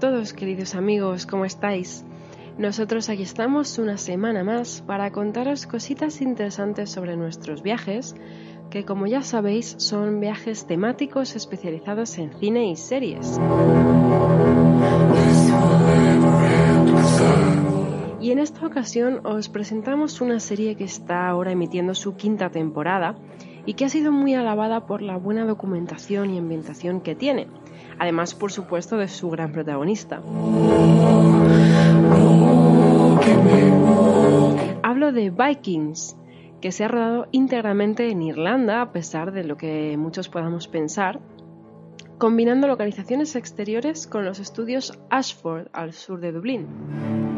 Todos, queridos amigos, ¿cómo estáis? Nosotros aquí estamos una semana más para contaros cositas interesantes sobre nuestros viajes, que como ya sabéis son viajes temáticos especializados en cine y series. Y en esta ocasión os presentamos una serie que está ahora emitiendo su quinta temporada y que ha sido muy alabada por la buena documentación y ambientación que tiene, además por supuesto de su gran protagonista. Hablo de Vikings, que se ha rodado íntegramente en Irlanda, a pesar de lo que muchos podamos pensar, combinando localizaciones exteriores con los estudios Ashford al sur de Dublín.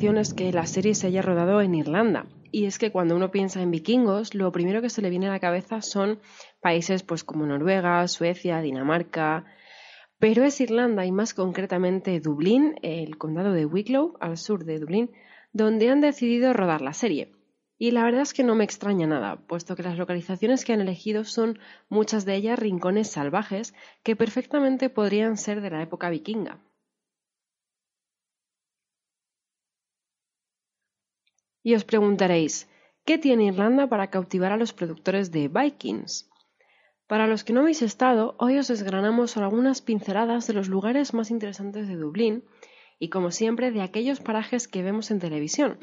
Es que la serie se haya rodado en Irlanda. Y es que cuando uno piensa en vikingos, lo primero que se le viene a la cabeza son países pues como Noruega, Suecia, Dinamarca. Pero es Irlanda y más concretamente Dublín, el condado de Wicklow, al sur de Dublín, donde han decidido rodar la serie. Y la verdad es que no me extraña nada, puesto que las localizaciones que han elegido son muchas de ellas rincones salvajes que perfectamente podrían ser de la época vikinga. Y os preguntaréis, ¿qué tiene Irlanda para cautivar a los productores de Vikings? Para los que no habéis estado, hoy os desgranamos algunas pinceladas de los lugares más interesantes de Dublín y, como siempre, de aquellos parajes que vemos en televisión.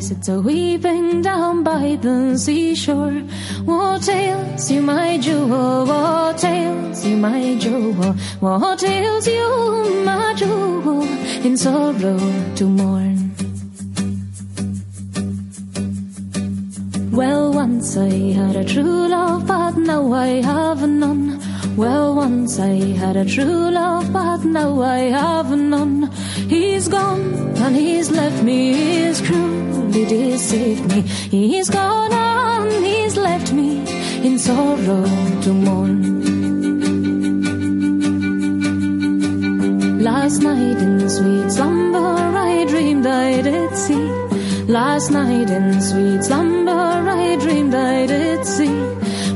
Sits a weeping down by the seashore. What ails you, my jewel? What ails you, my jewel? What ails you, my jewel? In sorrow to mourn. Well, once I had a true love, but now I have none. Well, once I had a true love, but now I have none. He's gone and he's left me, cruelly deceived me. He's gone and he's left me in sorrow to mourn. Last night in sweet slumber I dreamed I did see. Last night in sweet slumber I dreamed I did see.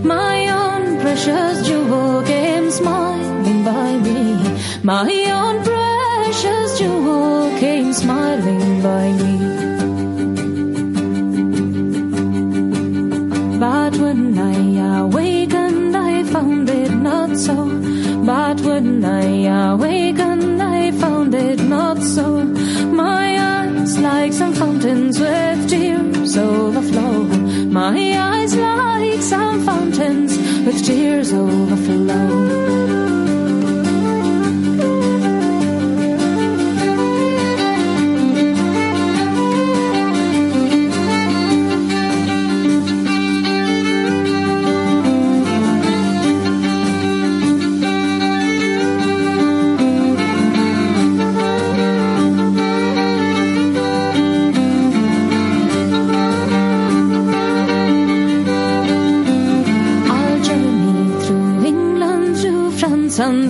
My own precious jewel came smiling by me. My own precious jewel came smiling by me. I awakened, I found it not so. My eyes like some fountains with tears overflow. My eyes like some fountains with tears overflow.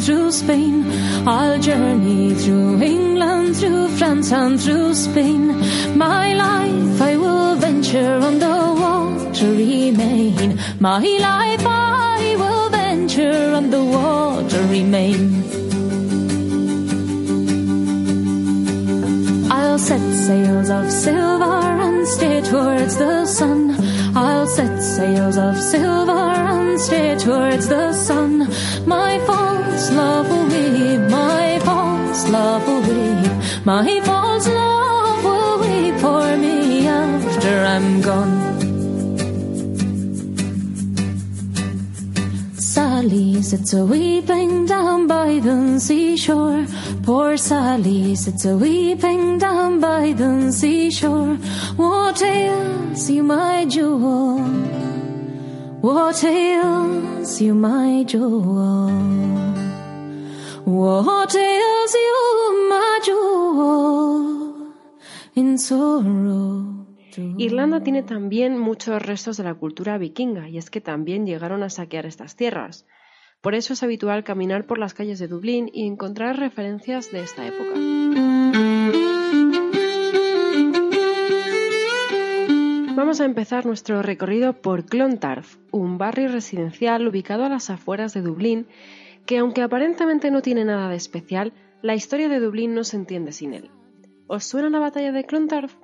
Through Spain. I'll journey through England, through France and through Spain. My life I will venture on the watery main. My life I will venture on the watery main. I'll set sails of silver and steer towards the sun. I'll set sails of silver and steer towards the sun. My false love will weep, my false love will weep, my false love will weep for me after I'm gone. Sally sits a weeping down by the seashore. Poor Sally sits a weeping down by the seashore. What ails you, my jewel? What ails you, my jewel? Irlanda tiene también muchos restos de la cultura vikinga y es que también llegaron a saquear estas tierras. Por eso es habitual caminar por las calles de Dublín y encontrar referencias de esta época. Vamos a empezar nuestro recorrido por Clontarf, un barrio residencial ubicado a las afueras de Dublín que aunque aparentemente no tiene nada de especial, la historia de Dublín no se entiende sin él. ¿Os suena la batalla de Clontarf?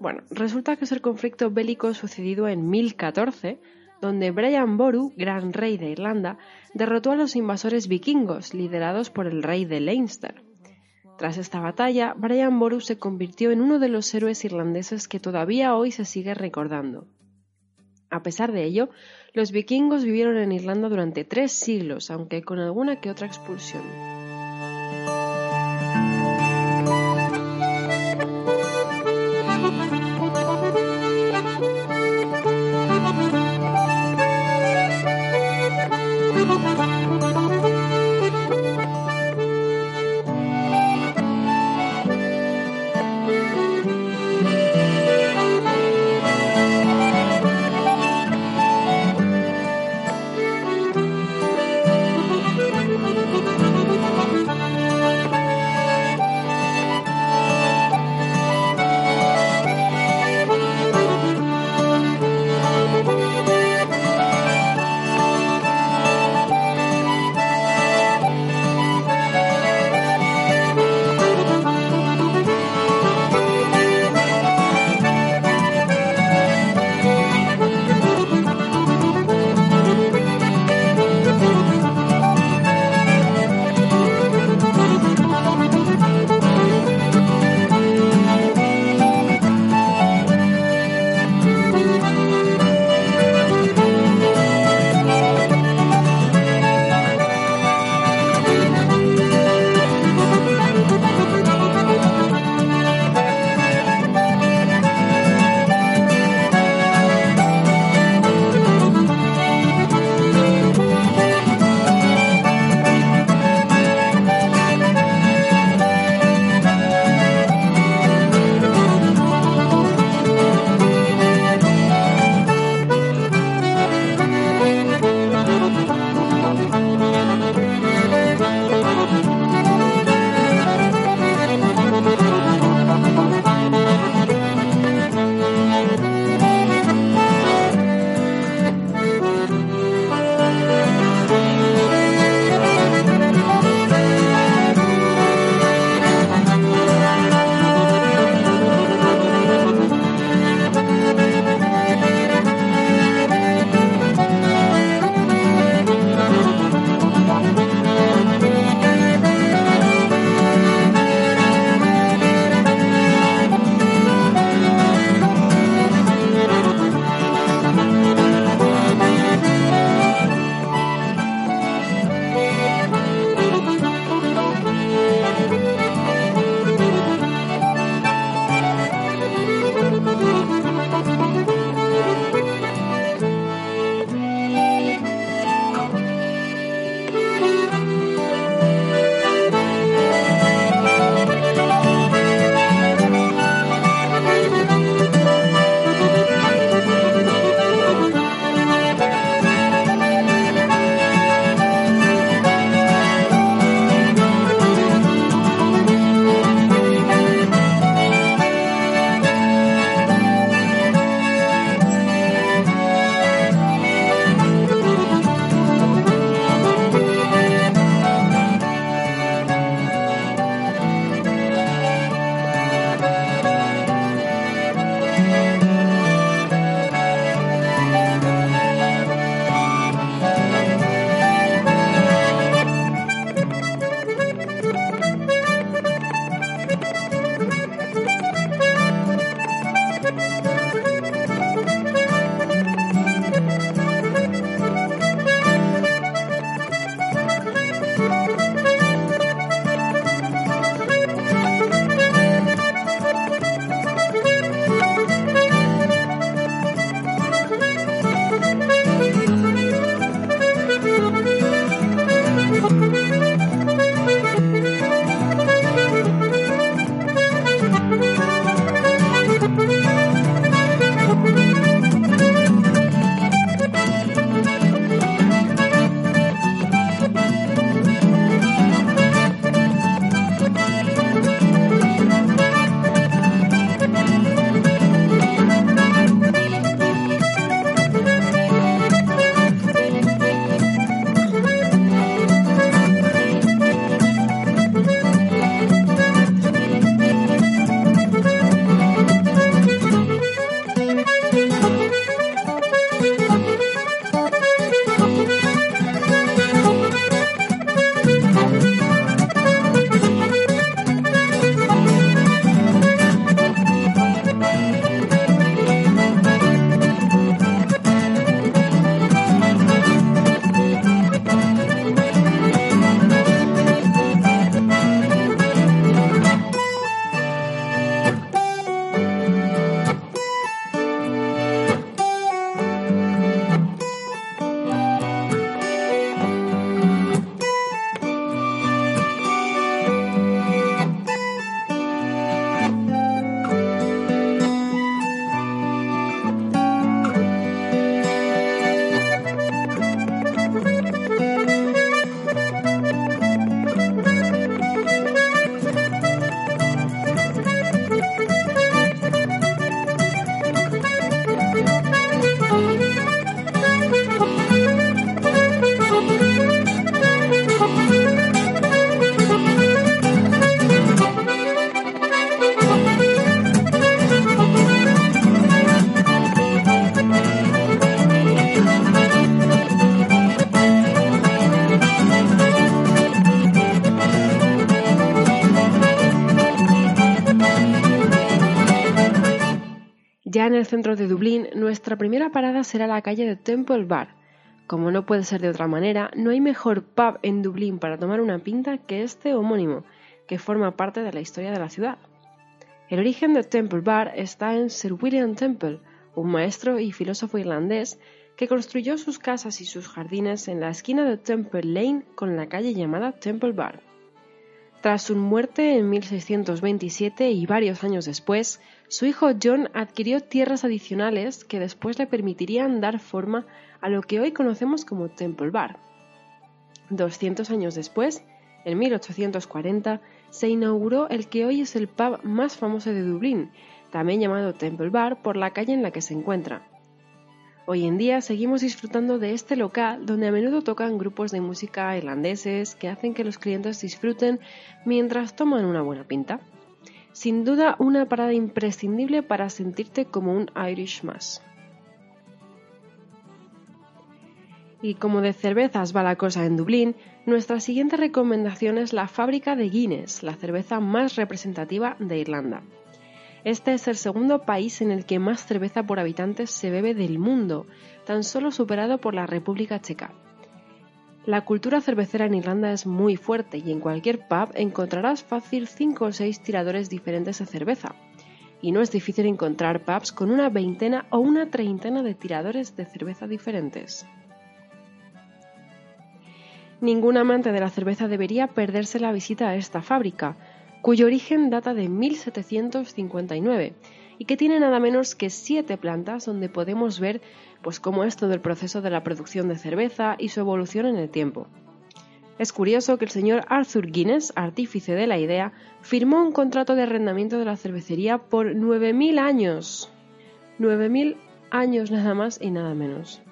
Bueno, resulta que es el conflicto bélico sucedido en 1014, donde Brian Boru, gran rey de Irlanda, derrotó a los invasores vikingos liderados por el rey de Leinster. Tras esta batalla, Brian Boru se convirtió en uno de los héroes irlandeses que todavía hoy se sigue recordando. A pesar de ello, los vikingos vivieron en Irlanda durante tres siglos, aunque con alguna que otra expulsión. Centro de Dublín, nuestra primera parada será la calle de Temple Bar. Como no puede ser de otra manera, no hay mejor pub en Dublín para tomar una pinta que este homónimo, que forma parte de la historia de la ciudad. El origen de Temple Bar está en Sir William Temple, un maestro y filósofo irlandés que construyó sus casas y sus jardines en la esquina de Temple Lane con la calle llamada Temple Bar. Tras su muerte en 1627 y varios años después, su hijo John adquirió tierras adicionales que después le permitirían dar forma a lo que hoy conocemos como Temple Bar. 200 años después, en 1840, se inauguró el que hoy es el pub más famoso de Dublín, también llamado Temple Bar por la calle en la que se encuentra. Hoy en día seguimos disfrutando de este local donde a menudo tocan grupos de música irlandeses que hacen que los clientes disfruten mientras toman una buena pinta. Sin duda una parada imprescindible para sentirte como un Irish más. Y como de cervezas va la cosa en Dublín, nuestra siguiente recomendación es la fábrica de Guinness, la cerveza más representativa de Irlanda. Este es el segundo país en el que más cerveza por habitante se bebe del mundo, tan solo superado por la República Checa. La cultura cervecera en Irlanda es muy fuerte y en cualquier pub encontrarás fácil 5 o 6 tiradores diferentes de cerveza. Y no es difícil encontrar pubs con una veintena o una treintena de tiradores de cerveza diferentes. Ningún amante de la cerveza debería perderse la visita a esta fábrica, cuyo origen data de 1759 y que tiene nada menos que siete plantas donde podemos ver pues cómo es todo el proceso de la producción de cerveza y su evolución en el tiempo. Es curioso que el señor Arthur Guinness, artífice de la idea, firmó un contrato de arrendamiento de la cervecería por 9.000 años. 9.000 años nada más y nada menos.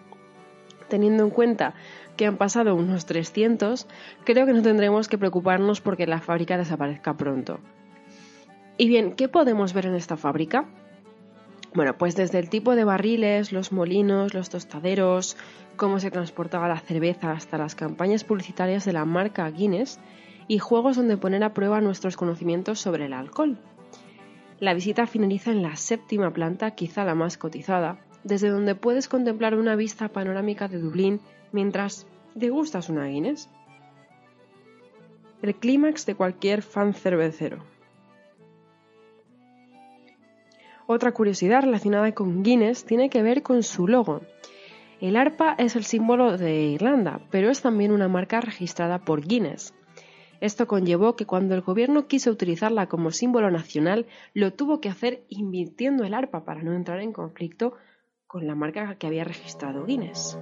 Teniendo en cuenta que han pasado unos 300, creo que no tendremos que preocuparnos porque la fábrica desaparezca pronto. Y bien, ¿qué podemos ver en esta fábrica? Bueno, pues desde el tipo de barriles, los molinos, los tostaderos, cómo se transportaba la cerveza hasta las campañas publicitarias de la marca Guinness y juegos donde poner a prueba nuestros conocimientos sobre el alcohol. La visita finaliza en la séptima planta, quizá la más cotizada, desde donde puedes contemplar una vista panorámica de Dublín mientras degustas una Guinness. El clímax de cualquier fan cervecero. Otra curiosidad relacionada con Guinness tiene que ver con su logo. El arpa es el símbolo de Irlanda, pero es también una marca registrada por Guinness. Esto conllevó que cuando el gobierno quiso utilizarla como símbolo nacional, lo tuvo que hacer invirtiendo el arpa para no entrar en conflicto con la marca que había registrado Guinness.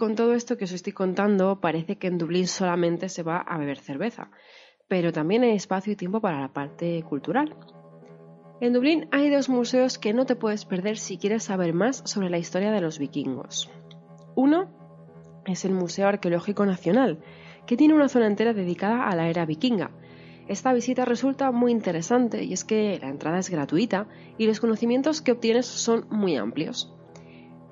Con todo esto que os estoy contando parece que en Dublín solamente se va a beber cerveza, pero también hay espacio y tiempo para la parte cultural. En Dublín hay dos museos que no te puedes perder si quieres saber más sobre la historia de los vikingos. Uno es el Museo Arqueológico Nacional, que tiene una zona entera dedicada a la era vikinga. Esta visita resulta muy interesante y es que la entrada es gratuita y los conocimientos que obtienes son muy amplios.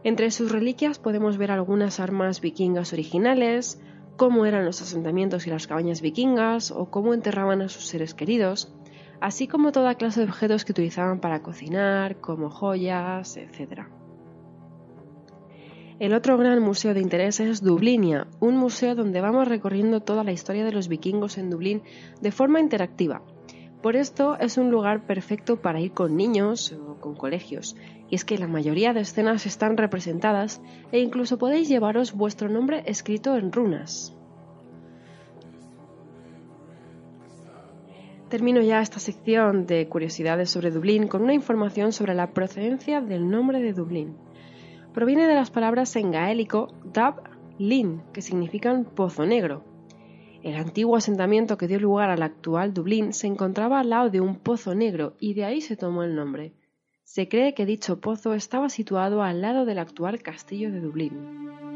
Entre sus reliquias podemos ver algunas armas vikingas originales, cómo eran los asentamientos y las cabañas vikingas o cómo enterraban a sus seres queridos, así como toda clase de objetos que utilizaban para cocinar, como joyas, etc. El otro gran museo de interés es Dublinia, un museo donde vamos recorriendo toda la historia de los vikingos en Dublín de forma interactiva. Por esto es un lugar perfecto para ir con niños o con colegios, y es que la mayoría de escenas están representadas e incluso podéis llevaros vuestro nombre escrito en runas. Termino ya esta sección de curiosidades sobre Dublín con una información sobre la procedencia del nombre de Dublín. Proviene de las palabras en gaélico Dab Lin, que significan pozo negro. El antiguo asentamiento que dio lugar al actual Dublín se encontraba al lado de un pozo negro y de ahí se tomó el nombre. Se cree que dicho pozo estaba situado al lado del actual castillo de Dublín.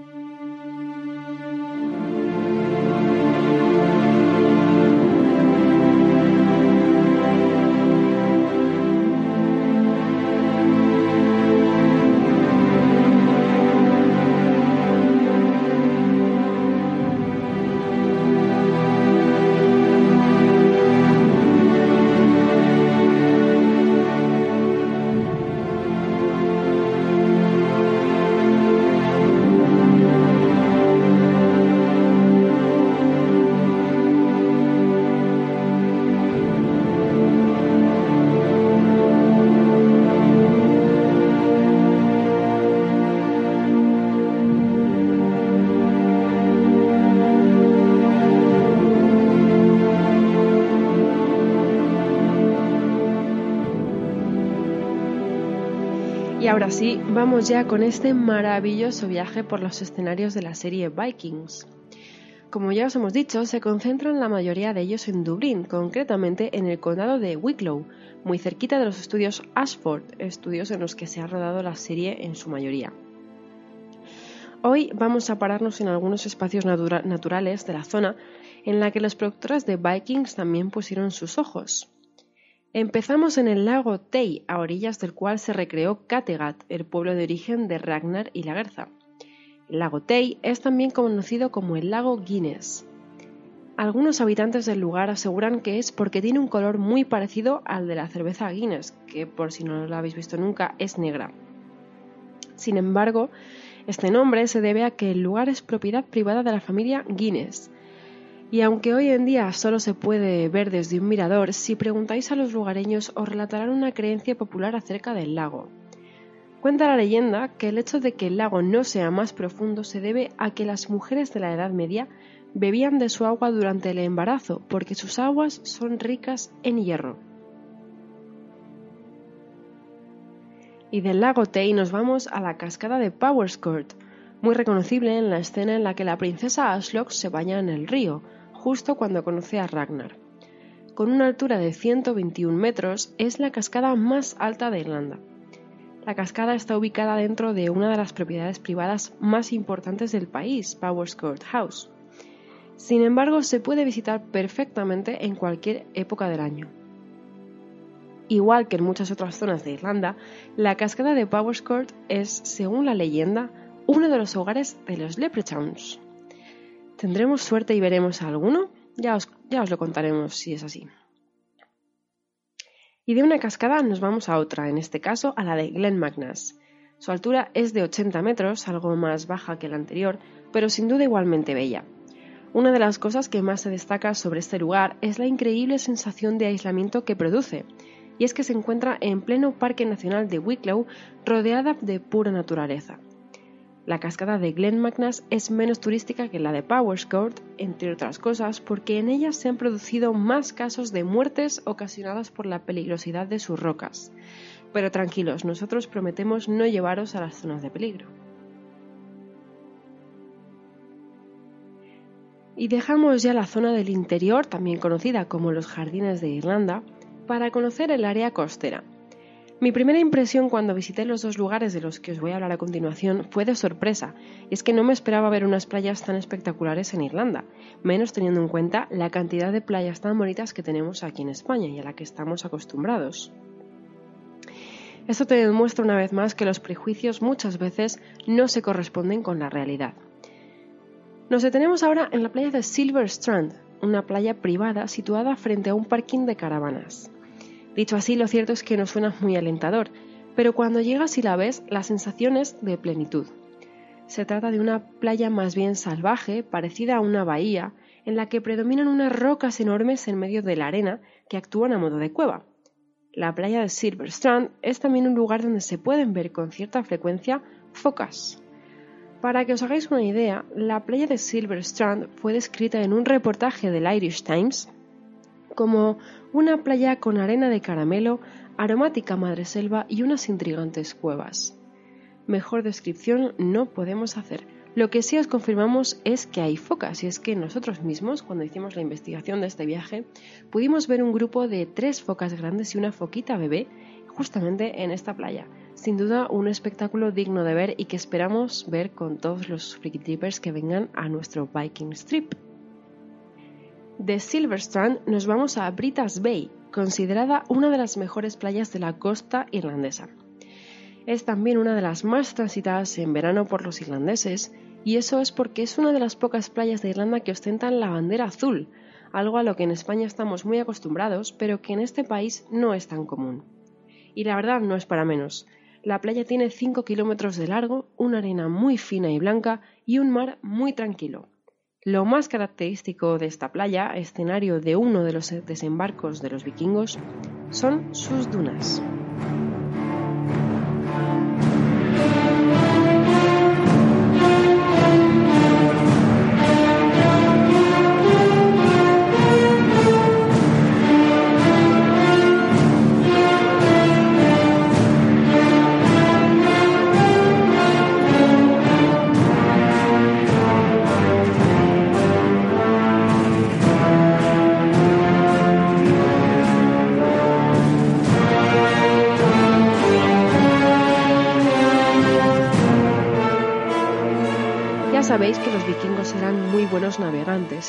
Ahora sí, vamos ya con este maravilloso viaje por los escenarios de la serie Vikings. Como ya os hemos dicho, se concentran la mayoría de ellos en Dublín, concretamente en el condado de Wicklow, muy cerquita de los estudios Ashford, estudios en los que se ha rodado la serie en su mayoría. Hoy vamos a pararnos en algunos espacios naturales de la zona en la que los productores de Vikings también pusieron sus ojos. Empezamos en el lago Tey, a orillas del cual se recreó Kattegat, el pueblo de origen de Ragnar y Lagertha. El lago Tey es también conocido como el lago Guinness. Algunos habitantes del lugar aseguran que es porque tiene un color muy parecido al de la cerveza Guinness, que por si no lo habéis visto nunca es negra. Sin embargo, este nombre se debe a que el lugar es propiedad privada de la familia Guinness, y aunque hoy en día solo se puede ver desde un mirador, si preguntáis a los lugareños os relatarán una creencia popular acerca del lago. Cuenta la leyenda que el hecho de que el lago no sea más profundo se debe a que las mujeres de la Edad Media bebían de su agua durante el embarazo porque sus aguas son ricas en hierro. Y del lago Tey nos vamos a la cascada de Powerscourt, muy reconocible en la escena en la que la princesa Ashlock se baña en el río, justo cuando conoce a Ragnar. Con una altura de 121 metros, es la cascada más alta de Irlanda. La cascada está ubicada dentro de una de las propiedades privadas más importantes del país, Powerscourt House. Sin embargo, se puede visitar perfectamente en cualquier época del año. Igual que en muchas otras zonas de Irlanda, la cascada de Powerscourt es, según la leyenda, uno de los hogares de los Leprechauns. ¿Tendremos suerte y veremos a alguno? Ya os, ya os lo contaremos si es así. Y de una cascada nos vamos a otra, en este caso a la de Glen Magnas. Su altura es de 80 metros, algo más baja que la anterior, pero sin duda igualmente bella. Una de las cosas que más se destaca sobre este lugar es la increíble sensación de aislamiento que produce, y es que se encuentra en pleno Parque Nacional de Wicklow, rodeada de pura naturaleza. La cascada de Glen Magnas es menos turística que la de Powerscourt, entre otras cosas, porque en ella se han producido más casos de muertes ocasionadas por la peligrosidad de sus rocas. Pero tranquilos, nosotros prometemos no llevaros a las zonas de peligro. Y dejamos ya la zona del interior, también conocida como los Jardines de Irlanda, para conocer el área costera. Mi primera impresión cuando visité los dos lugares de los que os voy a hablar a continuación fue de sorpresa, y es que no me esperaba ver unas playas tan espectaculares en Irlanda, menos teniendo en cuenta la cantidad de playas tan bonitas que tenemos aquí en España y a la que estamos acostumbrados. Esto te demuestra una vez más que los prejuicios muchas veces no se corresponden con la realidad. Nos detenemos ahora en la playa de Silver Strand, una playa privada situada frente a un parking de caravanas. Dicho así, lo cierto es que no suena muy alentador, pero cuando llegas y la ves, la sensación es de plenitud. Se trata de una playa más bien salvaje, parecida a una bahía, en la que predominan unas rocas enormes en medio de la arena que actúan a modo de cueva. La playa de Silver Strand es también un lugar donde se pueden ver con cierta frecuencia focas. Para que os hagáis una idea, la playa de Silver Strand fue descrita en un reportaje del Irish Times como una playa con arena de caramelo, aromática madreselva y unas intrigantes cuevas. Mejor descripción no podemos hacer. Lo que sí os confirmamos es que hay focas, y es que nosotros mismos, cuando hicimos la investigación de este viaje, pudimos ver un grupo de tres focas grandes y una foquita bebé justamente en esta playa. Sin duda un espectáculo digno de ver y que esperamos ver con todos los friki trippers que vengan a nuestro Viking Strip. De Silverstrand nos vamos a Britas Bay, considerada una de las mejores playas de la costa irlandesa. Es también una de las más transitadas en verano por los irlandeses, y eso es porque es una de las pocas playas de Irlanda que ostentan la bandera azul, algo a lo que en España estamos muy acostumbrados, pero que en este país no es tan común. Y la verdad no es para menos. La playa tiene 5 kilómetros de largo, una arena muy fina y blanca y un mar muy tranquilo. Lo más característico de esta playa, escenario de uno de los desembarcos de los vikingos, son sus dunas.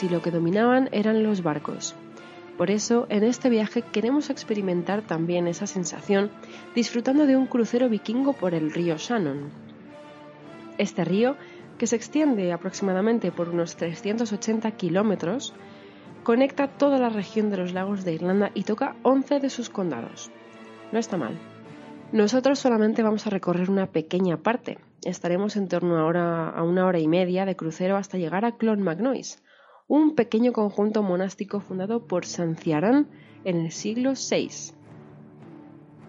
Y lo que dominaban eran los barcos. Por eso, en este viaje queremos experimentar también esa sensación disfrutando de un crucero vikingo por el río Shannon. Este río, que se extiende aproximadamente por unos 380 kilómetros, conecta toda la región de los lagos de Irlanda y toca 11 de sus condados. No está mal. Nosotros solamente vamos a recorrer una pequeña parte. Estaremos en torno a, a una hora y media de crucero hasta llegar a Clonmacnoise, un pequeño conjunto monástico fundado por Sanciarán en el siglo VI.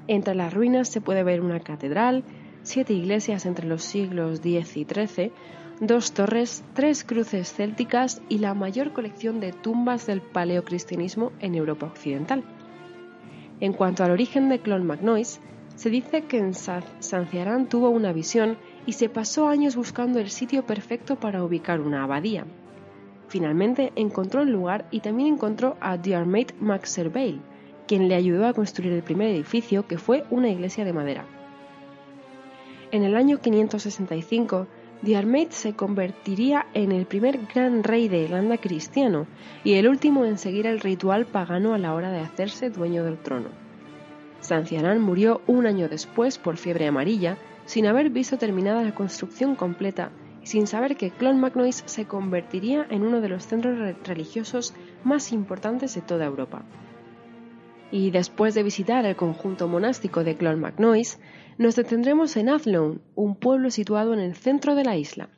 Entre las ruinas se puede ver una catedral, siete iglesias entre los siglos X y XIII, dos torres, tres cruces célticas y la mayor colección de tumbas del paleocristianismo en Europa occidental. En cuanto al origen de Clonmacnoise, se dice que en Sanciarán tuvo una visión y se pasó años buscando el sitio perfecto para ubicar una abadía. Finalmente encontró el lugar y también encontró a Diarmait MacServale, quien le ayudó a construir el primer edificio que fue una iglesia de madera. En el año 565, Diarmait se convertiría en el primer gran rey de Irlanda cristiano y el último en seguir el ritual pagano a la hora de hacerse dueño del trono. Sanciarán murió un año después por fiebre amarilla, sin haber visto terminada la construcción completa sin saber que Clonmacnoise se convertiría en uno de los centros religiosos más importantes de toda Europa. Y después de visitar el conjunto monástico de Clonmacnoise, nos detendremos en Athlone, un pueblo situado en el centro de la isla.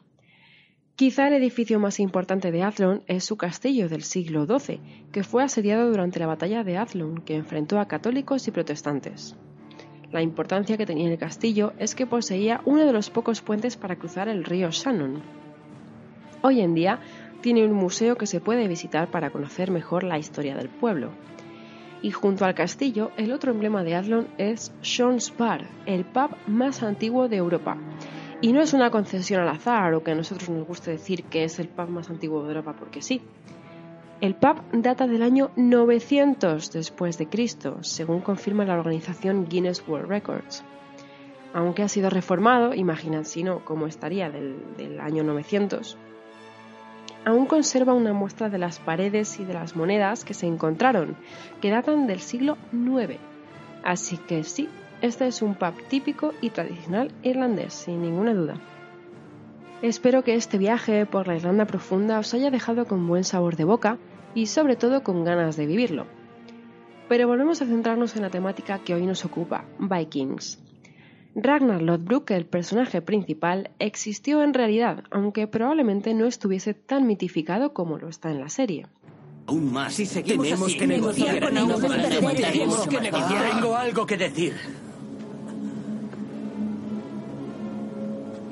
Quizá el edificio más importante de Athlone es su castillo del siglo XII, que fue asediado durante la batalla de Athlone, que enfrentó a católicos y protestantes. La importancia que tenía el castillo es que poseía uno de los pocos puentes para cruzar el río Shannon. Hoy en día tiene un museo que se puede visitar para conocer mejor la historia del pueblo. Y junto al castillo, el otro emblema de Athlone es Sean's Bar, el pub más antiguo de Europa, Y no es una concesión al azar o que a nosotros nos guste decir que es el pub más antiguo de Europa porque sí. El pub data del año 900 después de Cristo, según confirma la organización Guinness World Records. Aunque ha sido reformado, imaginad si no cómo estaría del, del año 900, aún conserva una muestra de las paredes y de las monedas que se encontraron, que datan del siglo IX. Así que sí, este es un pub típico y tradicional irlandés, sin ninguna duda. Espero que este viaje por la Irlanda profunda os haya dejado con buen sabor de boca y sobre todo con ganas de vivirlo. Pero volvemos a centrarnos en la temática que hoy nos ocupa, Vikings. Ragnar Lodbrok, el personaje principal, existió en realidad, aunque probablemente no estuviese tan mitificado como lo está en la serie. Aún más. Si seguimos tenemos así, que negociar. tenemos que negociar. Tengo algo que decir.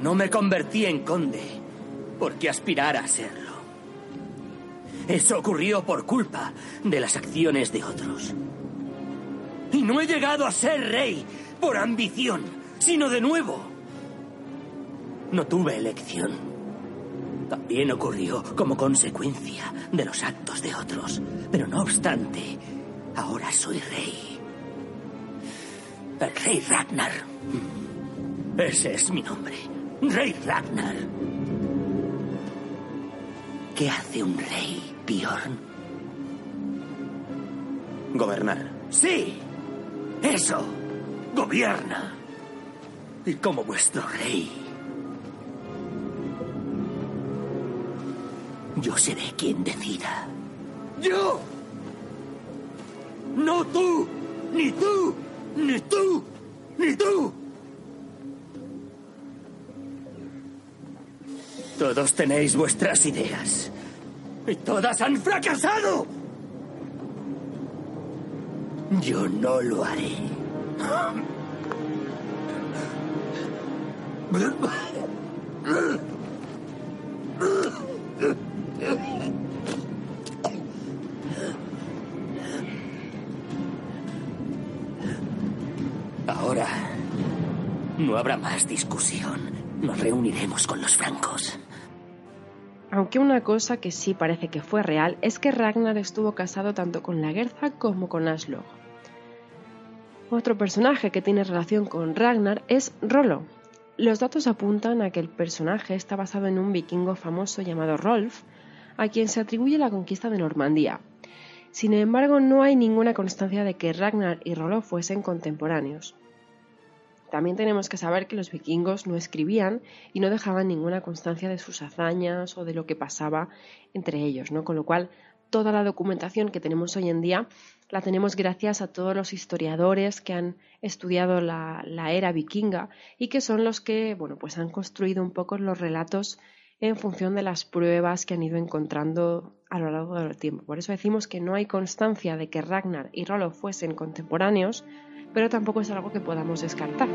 No me convertí en conde porque aspirara a serlo. Eso ocurrió por culpa de las acciones de otros. Y no he llegado a ser rey por ambición, sino de nuevo. No tuve elección. También ocurrió como consecuencia de los actos de otros. Pero no obstante, ahora soy rey. El rey Ragnar. Ese es mi nombre. Rey Ragnar. ¿Qué hace un rey, Bjorn? Gobernar. Sí, eso. Gobierna. Y como vuestro rey, yo seré quien decida. ¡Yo! No tú, ni tú, ni tú, ni tú. Todos tenéis vuestras ideas. Y todas han fracasado. Yo no lo haré. Ahora no habrá más discusión. Nos reuniremos con los francos. Aunque una cosa que sí parece que fue real es que Ragnar estuvo casado tanto con la Guerza como con Aslog. Otro personaje que tiene relación con Ragnar es Rollo. Los datos apuntan a que el personaje está basado en un vikingo famoso llamado Rolf, a quien se atribuye la conquista de Normandía. Sin embargo, no hay ninguna constancia de que Ragnar y Rollo fuesen contemporáneos. También tenemos que saber que los vikingos no escribían y no dejaban ninguna constancia de sus hazañas o de lo que pasaba entre ellos, ¿no? Con lo cual, toda la documentación que tenemos hoy en día la tenemos gracias a todos los historiadores que han estudiado la, era vikinga y que son los que, bueno, pues han construido un poco los relatos en función de las pruebas que han ido encontrando a lo largo del tiempo. Por eso decimos que no hay constancia de que Ragnar y Rollo fuesen contemporáneos, pero tampoco es algo que podamos descartar.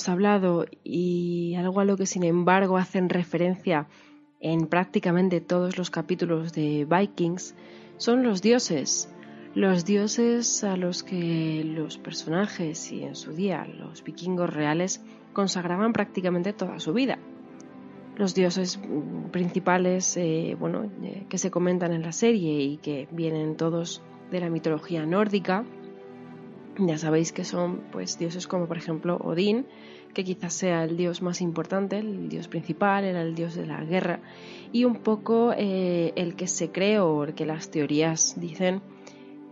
Hemos hablado y algo a lo que sin embargo hacen referencia en prácticamente todos los capítulos de Vikings son los dioses. Los dioses a los que los personajes y en su día los vikingos reales consagraban prácticamente toda su vida. Los dioses principales eh, bueno, eh, que se comentan en la serie y que vienen todos de la mitología nórdica, ya sabéis que son pues dioses como por ejemplo Odín, que quizás sea el dios más importante, el dios principal, era el dios de la guerra y un poco eh, el que se cree o el que las teorías dicen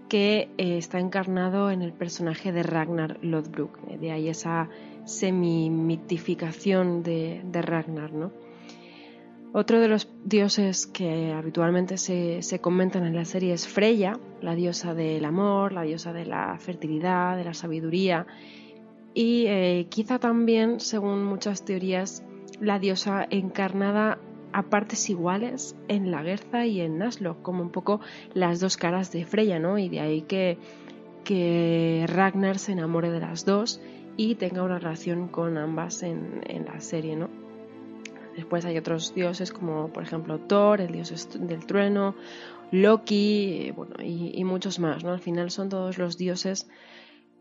que eh, está encarnado en el personaje de Ragnar Lodbrok. De ahí esa semi-mitificación de, Ragnar, ¿no? Otro de los dioses que habitualmente se, comentan en la serie es Freya, la diosa del amor, la diosa de la fertilidad, de la sabiduría y eh, quizá también, según muchas teorías, la diosa encarnada a partes iguales en la Guerza y en Naslo, como un poco las dos caras de Freya, ¿no? Y de ahí que, que Ragnar se enamore de las dos y tenga una relación con ambas en, la serie, ¿no? Después hay otros dioses como por ejemplo Thor, el dios del trueno, Loki, bueno, y, y, muchos más, ¿no? Al final son todos los dioses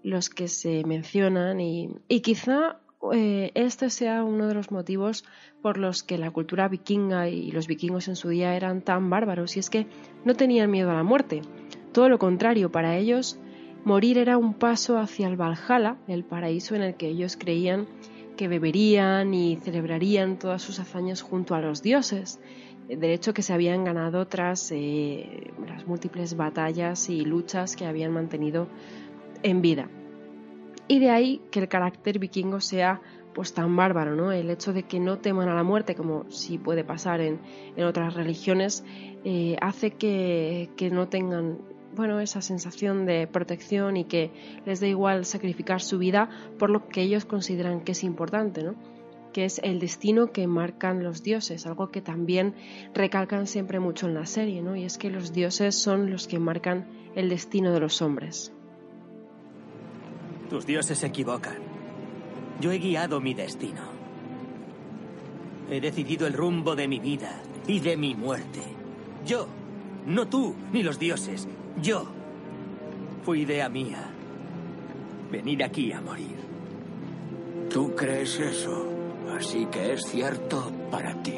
los que se mencionan y, y quizá eh, este sea uno de los motivos por los que la cultura vikinga y los vikingos en su día eran tan bárbaros, y es que no tenían miedo a la muerte. Todo lo contrario, para ellos morir era un paso hacia el Valhalla, el paraíso en el que ellos creían que beberían y celebrarían todas sus hazañas junto a los dioses, derecho que se habían ganado tras eh, las múltiples batallas y luchas que habían mantenido en vida. Y de ahí que el carácter vikingo sea pues tan bárbaro, ¿no? El hecho de que no teman a la muerte, como sí puede pasar en, otras religiones, eh, hace que, no tengan bueno, esa sensación de protección y que les dé igual sacrificar su vida por lo que ellos consideran que es importante, ¿no? que es el destino que marcan los dioses, algo que también recalcan siempre mucho en la serie, ¿no? y es que los dioses son los que marcan el destino de los hombres. Tus dioses se equivocan. Yo he guiado mi destino. He decidido el rumbo de mi vida y de mi muerte. Yo, no tú ni los dioses, yo. Fui idea mía. Venir aquí a morir. Tú crees eso, así que es cierto para ti.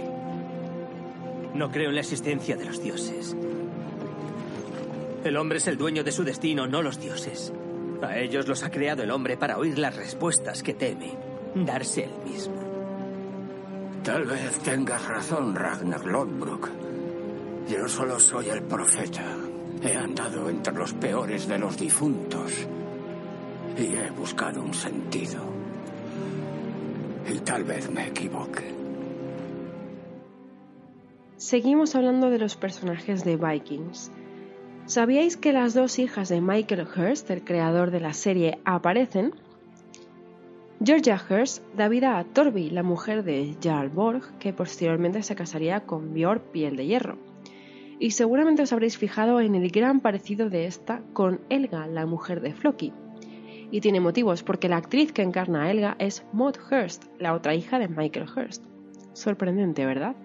No creo en la existencia de los dioses. El hombre es el dueño de su destino, no los dioses. A ellos los ha creado el hombre para oír las respuestas que teme, darse el mismo. Tal vez tengas razón, Ragnar Lodbrok. Yo solo soy el profeta. He andado entre los peores de los difuntos y he buscado un sentido. Y tal vez me equivoque. Seguimos hablando de los personajes de Vikings. ¿Sabíais que las dos hijas de Michael Hurst, el creador de la serie, aparecen? Georgia Hurst da vida a Torby, la mujer de Jarl Borg, que posteriormente se casaría con Björn Piel de Hierro. Y seguramente os habréis fijado en el gran parecido de esta con Elga, la mujer de Floki. Y tiene motivos, porque la actriz que encarna a Elga es Maud Hurst, la otra hija de Michael Hurst. Sorprendente, ¿verdad?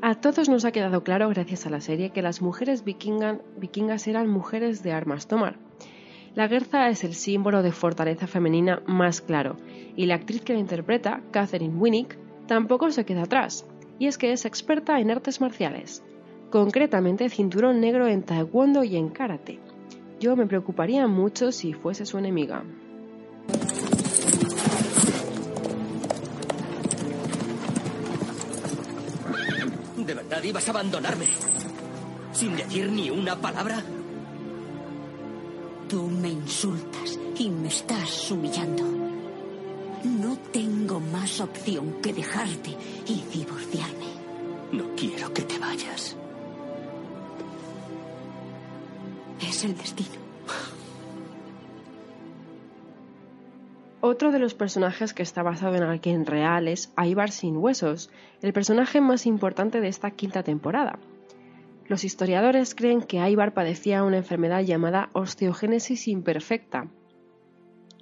A todos nos ha quedado claro, gracias a la serie, que las mujeres vikingas eran mujeres de armas tomar. La Guerza es el símbolo de fortaleza femenina más claro, y la actriz que la interpreta, Catherine Winnick, tampoco se queda atrás, y es que es experta en artes marciales, concretamente cinturón negro en taekwondo y en karate. Yo me preocuparía mucho si fuese su enemiga. ¿De verdad ibas a abandonarme? ¿Sin decir ni una palabra? Tú me insultas y me estás humillando. No tengo más opción que dejarte y divorciarme. No quiero que te vayas. Es el destino. Otro de los personajes que está basado en alguien real es Ivar sin huesos, el personaje más importante de esta quinta temporada. Los historiadores creen que Ivar padecía una enfermedad llamada osteogénesis imperfecta,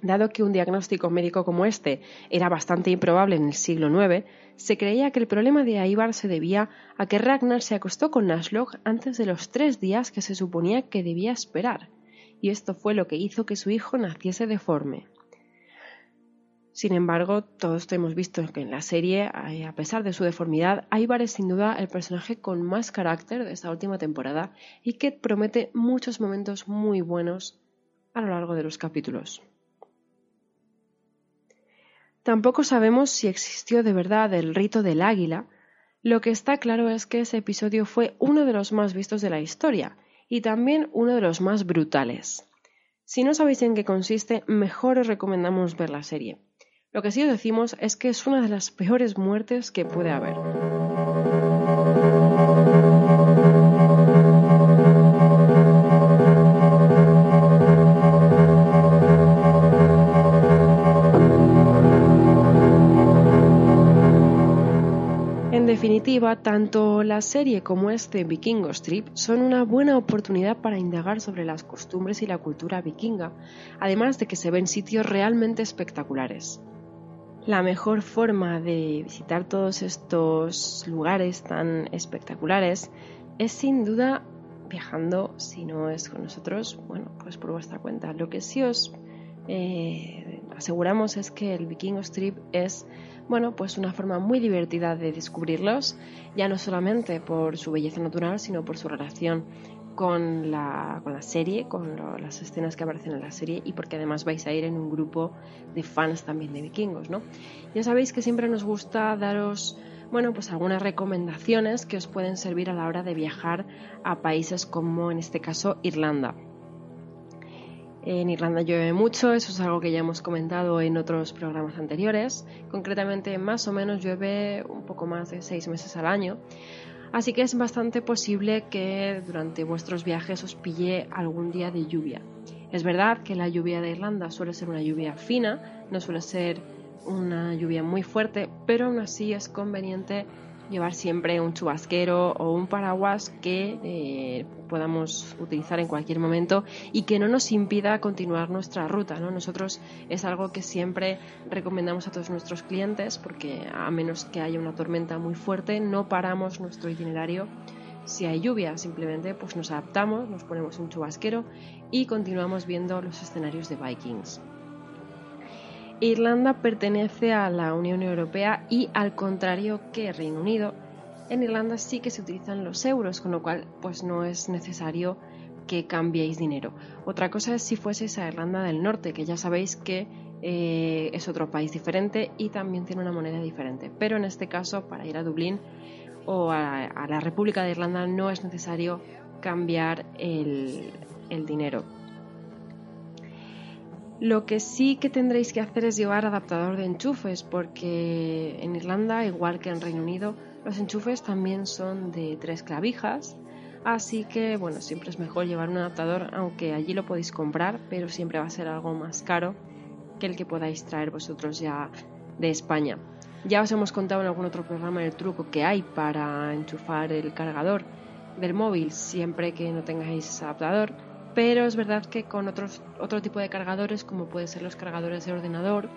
Dado que un diagnóstico médico como este era bastante improbable en el siglo IX, se creía que el problema de Aibar se debía a que Ragnar se acostó con Naslog antes de los tres días que se suponía que debía esperar, y esto fue lo que hizo que su hijo naciese deforme. Sin embargo, todos hemos visto que en la serie, eh, a pesar de su deformidad, Aibar es sin duda el personaje con más carácter de esta última temporada y que promete muchos momentos muy buenos a lo largo de los capítulos. Tampoco sabemos si existió de verdad el rito del águila. Lo que está claro es que ese episodio fue uno de los más vistos de la historia y también uno de los más brutales. Si no sabéis en qué consiste, mejor os recomendamos ver la serie. Lo que sí os decimos es que es una de las peores muertes que puede haber. Definitiva, tanto la serie como este Vikingo Strip son una buena oportunidad para indagar sobre las costumbres y la cultura vikinga, además de que se ven sitios realmente espectaculares. La mejor forma de visitar todos estos lugares tan espectaculares es sin duda viajando, si no es con nosotros, bueno, pues por vuestra cuenta. Lo que sí os eh, aseguramos es que el Vikingo Strip es bueno, pues una forma muy divertida de descubrirlos, ya no solamente por su belleza natural, sino por su relación con la, con la serie, con las escenas que aparecen en la serie y porque además vais a ir en un grupo de fans también de vikingos, ¿no? Ya sabéis que siempre nos gusta daros, bueno, pues algunas recomendaciones que os pueden servir a la hora de viajar a países como en este caso Irlanda. En Irlanda llueve mucho, eso es algo que ya hemos comentado en otros programas anteriores. Concretamente, más o menos llueve un poco más de seis meses al año. Así que es bastante posible que durante vuestros viajes os pille algún día de lluvia. Es verdad que la lluvia de Irlanda suele ser una lluvia fina, no suele ser una lluvia muy fuerte, pero aún así es conveniente llevar siempre un chubasquero o un paraguas que eh, podamos utilizar en cualquier momento y que no nos impida continuar nuestra ruta. ¿no? Nosotros es algo que siempre recomendamos a todos nuestros clientes porque a menos que haya una tormenta muy fuerte no paramos nuestro itinerario. Si hay lluvia, simplemente pues nos adaptamos, nos ponemos un chubasquero y continuamos viendo los escenarios de Vikings. Irlanda pertenece a la Unión Europea y al contrario que Reino Unido, en Irlanda sí que se utilizan los euros, con lo cual pues no es necesario que cambiéis dinero. Otra cosa es si fueseis a Irlanda del Norte, que ya sabéis que eh, es otro país diferente y también tiene una moneda diferente. Pero en este caso, para ir a Dublín o a, la República de Irlanda no es necesario cambiar el dinero. Lo que sí que tendréis que hacer es llevar adaptador de enchufes, porque en Irlanda, igual que en Reino Unido, los enchufes también son de tres clavijas. Así que, bueno, siempre es mejor llevar un adaptador, aunque allí lo podéis comprar, pero siempre va a ser algo más caro que el que podáis traer vosotros ya de España. Ya os hemos contado en algún otro programa el truco que hay para enchufar el cargador del móvil siempre que no tengáis adaptador pero es verdad que con otro tipo de cargadores, como pueden ser los cargadores de ordenador,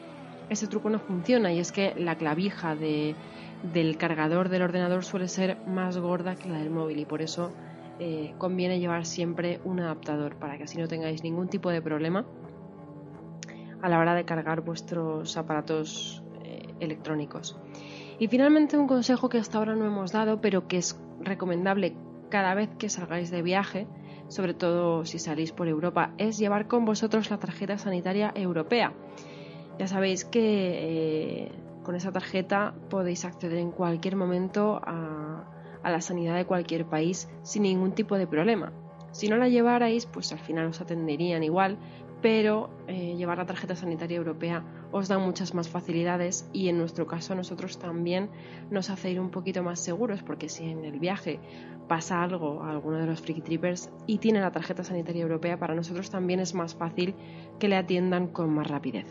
ese truco no funciona y es que la clavija de, del cargador del ordenador suele ser más gorda que la del móvil y por eso eh, conviene llevar siempre un adaptador para que así no tengáis ningún tipo de problema a la hora de cargar vuestros aparatos eh, electrónicos. Y finalmente un consejo que hasta ahora no hemos dado, pero que es recomendable cada vez que salgáis de viaje, sobre todo si salís por Europa, es llevar con vosotros la tarjeta sanitaria europea. Ya sabéis que eh, con esa tarjeta podéis acceder en cualquier momento a, la sanidad de cualquier país sin ningún tipo de problema. Si no la llevarais, pues al final os atenderían igual, pero eh, llevar la tarjeta sanitaria europea os da muchas más facilidades y en nuestro caso nosotros también nos hace ir un poquito más seguros porque si en el viaje pasa algo a alguno de los Freaky Trippers y tiene la tarjeta sanitaria europea, para nosotros también es más fácil que le atiendan con más rapidez.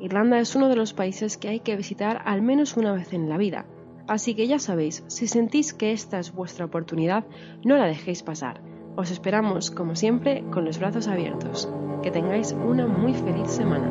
Irlanda es uno de los países que hay que visitar al menos una vez en la vida, así que ya sabéis, si sentís que esta es vuestra oportunidad, no la dejéis pasar. Os esperamos, como siempre, con los brazos abiertos. Que tengáis una muy feliz semana.